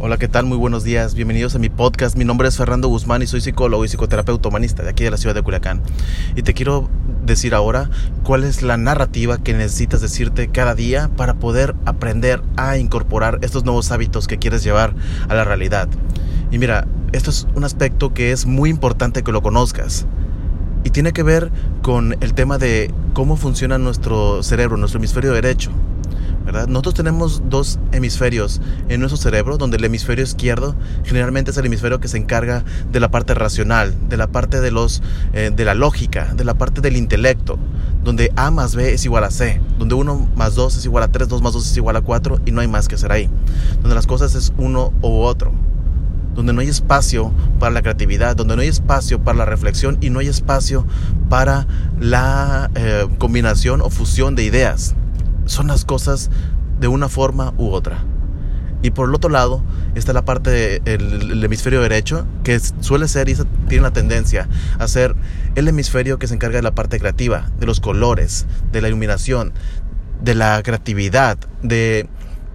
Hola, ¿qué tal? Muy buenos días. Bienvenidos a mi podcast. Mi nombre es Fernando Guzmán y soy psicólogo y psicoterapeuta humanista de aquí de la ciudad de Culiacán. Y te quiero decir ahora cuál es la narrativa que necesitas decirte cada día para poder aprender a incorporar estos nuevos hábitos que quieres llevar a la realidad. Y mira, esto es un aspecto que es muy importante que lo conozcas. Y tiene que ver con el tema de cómo funciona nuestro cerebro, nuestro hemisferio derecho. Nosotros tenemos dos hemisferios en nuestro cerebro, donde el hemisferio izquierdo generalmente es el hemisferio que se encarga de la parte racional, de la parte de, los, eh, de la lógica, de la parte del intelecto, donde A más B es igual a C, donde 1 más 2 es igual a 3, 2 más 2 es igual a 4 y no hay más que hacer ahí, donde las cosas es uno u otro donde no hay espacio para la creatividad, donde no hay espacio para la reflexión y no hay espacio para la eh, combinación o fusión de ideas son las cosas de una forma u otra. Y por el otro lado está la parte del hemisferio derecho, que suele ser y tiene la tendencia a ser el hemisferio que se encarga de la parte creativa, de los colores, de la iluminación, de la creatividad, de,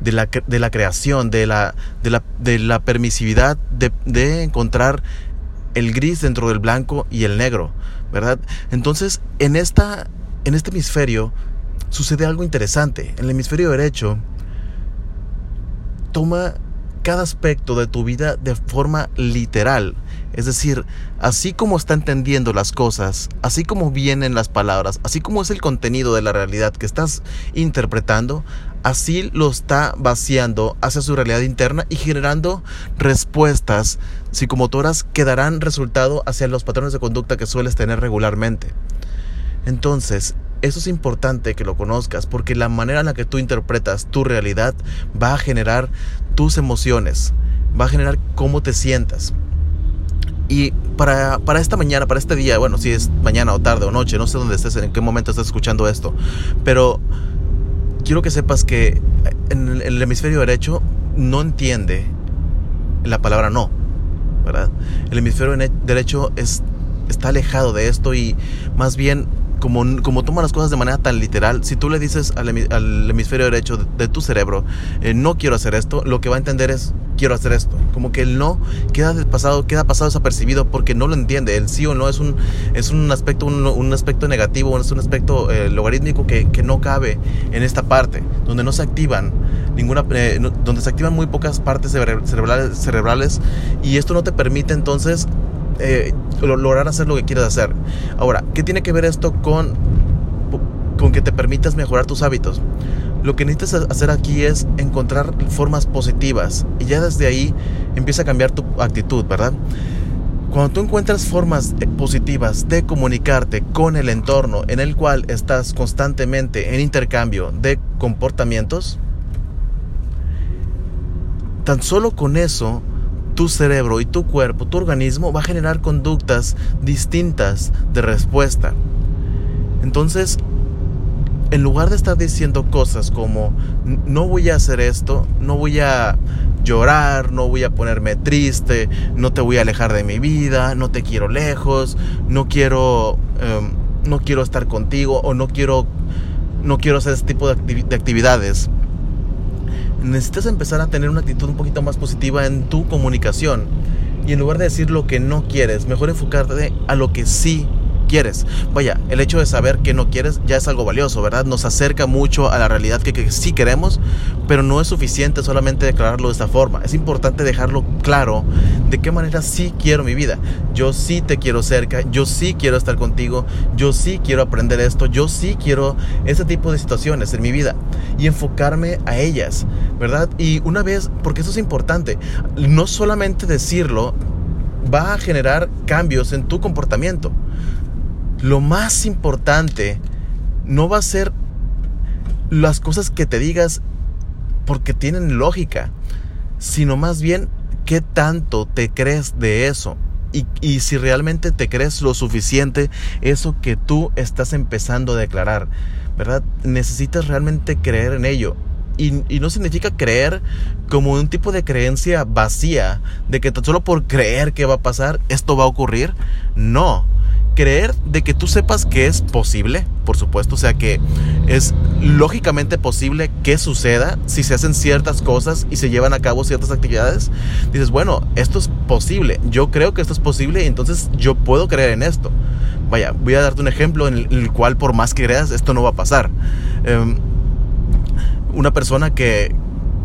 la, de la, creación, de la, de la, de la permisividad de, de encontrar el gris dentro del blanco y el negro, ¿verdad? Entonces, en, esta, en este hemisferio sucede algo interesante. En el hemisferio derecho, toma cada aspecto de tu vida de forma literal. Es decir, así como está entendiendo las cosas, así como vienen las palabras, así como es el contenido de la realidad que estás interpretando, así lo está vaciando hacia su realidad interna y generando respuestas psicomotoras que darán resultado hacia los patrones de conducta que sueles tener regularmente. Entonces, eso es importante que lo conozcas porque la manera en la que tú interpretas tu realidad va a generar tus emociones, va a generar cómo te sientas. Y para, esta mañana, para este día, bueno, si es mañana o tarde o noche, no sé dónde estés, en qué momento estás escuchando esto, pero quiero que sepas que en el hemisferio derecho no entiende la palabra no, ¿verdad? El hemisferio derecho es, está alejado de esto y más bien como, como toma las cosas de manera tan literal, si tú le dices al, hemisferio derecho de, tu cerebro, eh, no quiero hacer esto, lo que va a entender es, quiero hacer esto. Como que el no queda pasado, queda pasado desapercibido porque no lo entiende. El sí o no es un, es un aspecto, un, aspecto negativo, es un aspecto eh, logarítmico que, que, no cabe en esta parte, donde no se activan ninguna, eh, donde se activan muy pocas partes cerebrales, cerebrales y esto no te permite entonces eh, lograr hacer lo que quieres hacer. Ahora, ¿qué tiene que ver esto con, con que te permitas mejorar tus hábitos? Lo que necesitas hacer aquí es encontrar formas positivas y ya desde ahí empieza a cambiar tu actitud, ¿verdad? Cuando tú encuentras formas positivas de comunicarte con el entorno en el cual estás constantemente en intercambio de comportamientos, tan solo con eso tu cerebro y tu cuerpo, tu organismo va a generar conductas distintas de respuesta. Entonces, en lugar de estar diciendo cosas como no voy a hacer esto, no voy a llorar, no voy a ponerme triste, no te voy a alejar de mi vida, no te quiero lejos, no quiero, em, no quiero estar contigo o no quiero, no quiero hacer este tipo de, de actividades necesitas empezar a tener una actitud un poquito más positiva en tu comunicación. Y en lugar de decir lo que no quieres, mejor enfocarte a lo que sí quieres. Vaya, el hecho de saber que no quieres ya es algo valioso, ¿verdad? Nos acerca mucho a la realidad que, sí queremos, pero no es suficiente solamente declararlo de esta forma. Es importante dejarlo claro de qué manera sí quiero mi vida. Yo sí te quiero cerca, yo sí quiero estar contigo, yo sí quiero aprender esto, yo sí quiero ese tipo de situaciones en mi vida y enfocarme a ellas, ¿verdad? Y una vez, porque eso es importante, no solamente decirlo va a generar cambios en tu comportamiento lo más importante no va a ser las cosas que te digas porque tienen lógica, sino más bien qué tanto te crees de eso. Y, si realmente te crees lo suficiente eso que tú estás empezando a declarar, ¿verdad? Necesitas realmente creer en ello. Y, y, no significa creer como un tipo de creencia vacía, de que solo por creer que va a pasar, esto va a ocurrir. No, creer de que tú sepas que es posible, por supuesto, o sea que es lógicamente posible que suceda si se hacen ciertas cosas y se llevan a cabo ciertas actividades. Dices, bueno, esto es posible, yo creo que esto es posible y entonces yo puedo creer en esto. Vaya, voy a darte un ejemplo en el, cual por más que creas, esto no va a pasar. Em, una persona que,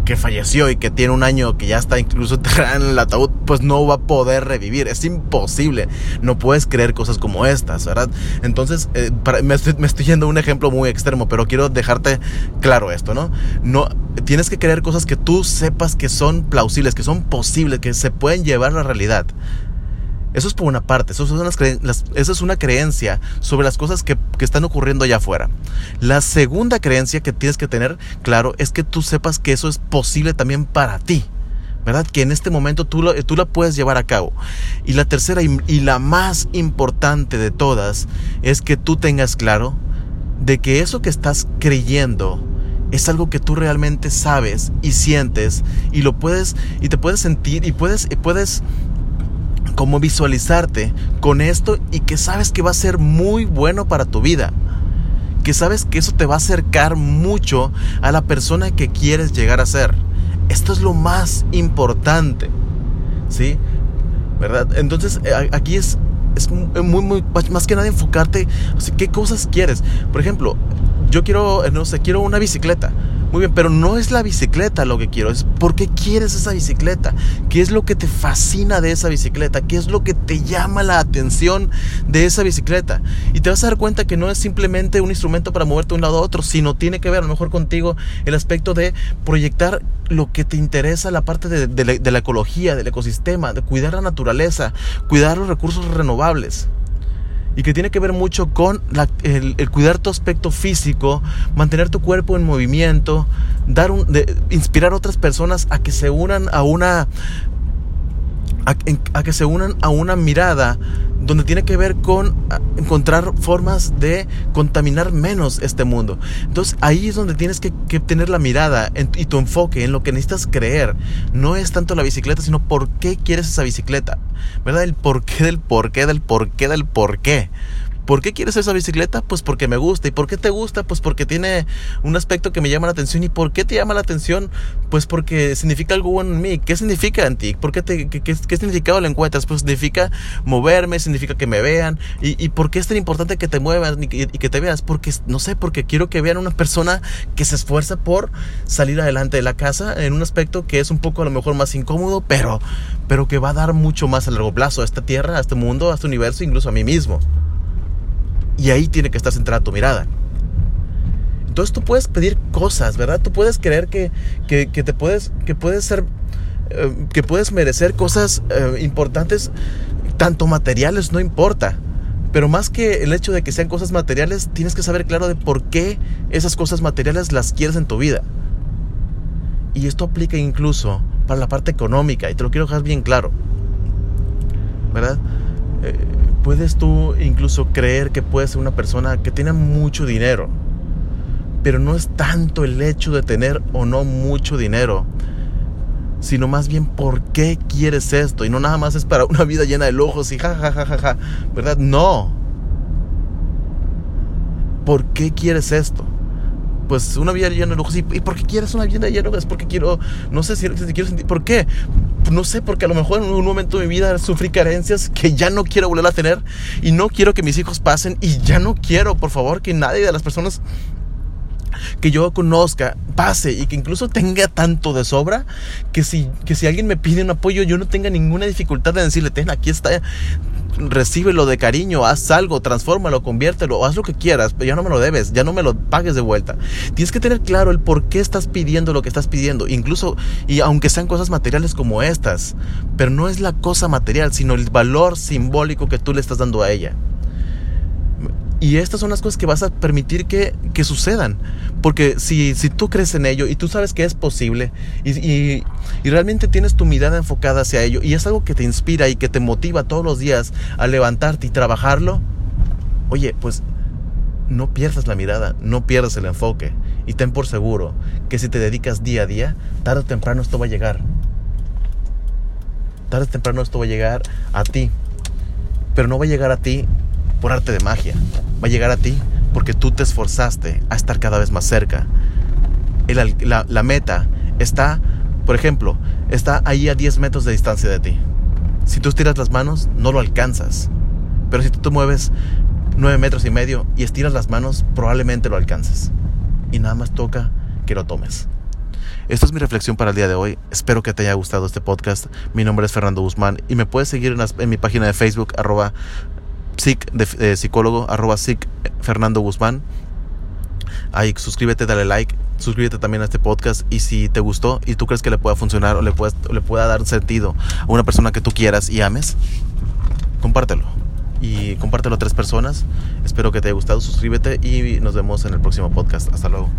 que falleció y que tiene un año que ya está incluso en el ataúd, pues no va a poder revivir. Es imposible. No puedes creer cosas como estas, ¿verdad? Entonces, eh, me, estoy, me, yendo a un ejemplo muy extremo, pero quiero dejarte claro esto, ¿no? No tienes que creer cosas que tú sepas que son plausibles, que son posibles, que se pueden llevar a la realidad. Eso es por una parte, eso es una, creencia sobre las cosas que, están ocurriendo allá afuera. La segunda creencia que tienes que tener claro es que tú sepas que eso es posible también para ti. ¿verdad? Que en este momento tú, tú la puedes llevar a cabo. Y la tercera y, y, la más importante de todas es que tú tengas claro de que eso que estás creyendo es algo que tú realmente sabes y sientes y lo puedes y te puedes sentir y puedes y puedes como visualizarte con esto y que sabes que va a ser muy bueno para tu vida. Que sabes que eso te va a acercar mucho a la persona que quieres llegar a ser. Esto es lo más importante. ¿Sí? ¿Verdad? Entonces eh, aquí es, es muy, muy, más que nada enfocarte, ¿qué cosas quieres? Por ejemplo, yo quiero, no sé, quiero una bicicleta. Muy bien, pero no es la bicicleta lo que quiero, es por qué quieres esa bicicleta, qué es lo que te fascina de esa bicicleta, qué es lo que te llama la atención de esa bicicleta. Y te vas a dar cuenta que no es simplemente un instrumento para moverte de un lado a otro, sino tiene que ver a lo mejor contigo el aspecto de proyectar lo que te interesa, la parte de, de la ecología, del ecosistema, de cuidar la naturaleza, cuidar los recursos renovables y que tiene que ver mucho con el, cuidar tu aspecto físico, mantener tu cuerpo en movimiento, dar un, inspirar a otras personas a que se unan a una a, que se unan a una mirada donde tiene que ver con encontrar formas de contaminar menos este mundo. Entonces ahí es donde tienes que, tener la mirada y tu enfoque en lo que necesitas creer. No es tanto la bicicleta, sino por qué quieres esa bicicleta. ¿Verdad? El porqué del porqué del porqué del porqué. ¿Por qué quieres esa bicicleta? Pues porque me gusta. ¿Y por qué te gusta? Pues porque tiene un aspecto que me llama la atención. ¿Y por qué te llama la atención? Pues porque significa algo bueno en mí. ¿Qué significa en ti? ¿Por qué, qué, significado lo encuentras? Pues significa moverme, significa que me vean. ¿Y, por qué es tan importante que te muevas y que, te veas? Porque, no sé, porque quiero que vean una persona que se esfuerza por salir adelante de la casa en un aspecto que es un poco a lo mejor más incómodo, pero, pero que va a dar mucho más a largo plazo a esta tierra, a este mundo, a este universo, incluso a mí mismo. Y ahí tiene que estar centrada tu mirada. Entonces tú puedes pedir cosas, ¿verdad? Tú puedes creer que, que, te puedes, que puedes ser, eh, que puedes merecer cosas eh, importantes, tanto materiales, no importa. Pero más que el hecho de que sean cosas materiales, tienes que saber claro de por qué esas cosas materiales las quieres en tu vida. Y esto aplica incluso para la parte económica, y te lo quiero dejar bien claro. ¿Verdad? Puedes tú incluso creer que puedes ser una persona que tiene mucho dinero. Pero no es tanto el hecho de tener o no mucho dinero, sino más bien por qué quieres esto. Y no nada más es para una vida llena de lujos y ja, ja, ja, ja, ja. ¿Verdad? No. ¿Por qué quieres esto? Pues una vida llena de lujos. ¿Y, por qué quieres una vida llena de lujos? Porque quiero, no sé si, si quiero sentir, ¿por qué? No sé, porque a lo mejor en un momento de mi vida sufrí carencias que ya no quiero volver a tener y no quiero que mis hijos pasen y ya no quiero, por favor, que nadie de las personas que yo conozca pase y que incluso tenga tanto de sobra que si, que si alguien me pide un apoyo yo no tenga ninguna dificultad de decirle, ten, aquí está, recíbelo de cariño, haz algo, transfórmalo, conviértelo, haz lo que quieras, pero ya no me lo debes, ya no me lo pagues de vuelta. Tienes que tener claro el por qué estás pidiendo lo que estás pidiendo, incluso, y aunque sean cosas materiales como estas, pero no es la cosa material, sino el valor simbólico que tú le estás dando a ella. Y estas son las cosas que vas a permitir que, sucedan. Porque si, si, tú crees en ello y tú sabes que es posible y, realmente tienes tu mirada enfocada hacia ello y es algo que te inspira y que te motiva todos los días a levantarte y trabajarlo, oye, pues no pierdas la mirada, no pierdas el enfoque y ten por seguro que si te dedicas día a día, tarde o temprano esto va a llegar. Tarde o temprano esto va a llegar a ti. Pero no va a llegar a ti por arte de magia. Va a llegar a ti porque tú te esforzaste a estar cada vez más cerca. la, la meta está, por ejemplo, está ahí a 10 metros de distancia de ti. Si tú estiras las manos, no lo alcanzas. Pero si tú te mueves 9 metros y medio y estiras las manos, probablemente lo alcances. Y nada más toca que lo tomes. Esto es mi reflexión para el día de hoy. Espero que te haya gustado este podcast. Mi nombre es Fernando Guzmán y me puedes seguir en, mi página de Facebook, arroba psic, de, psicólogo, arroba psic Fernando Guzmán. Ahí suscríbete, dale like, suscríbete también a este podcast y si te gustó y tú crees que le pueda funcionar o le, le pueda dar sentido a una persona que tú quieras y ames, compártelo. Y compártelo a tres personas. Espero que te haya gustado, suscríbete y nos vemos en el próximo podcast. Hasta luego.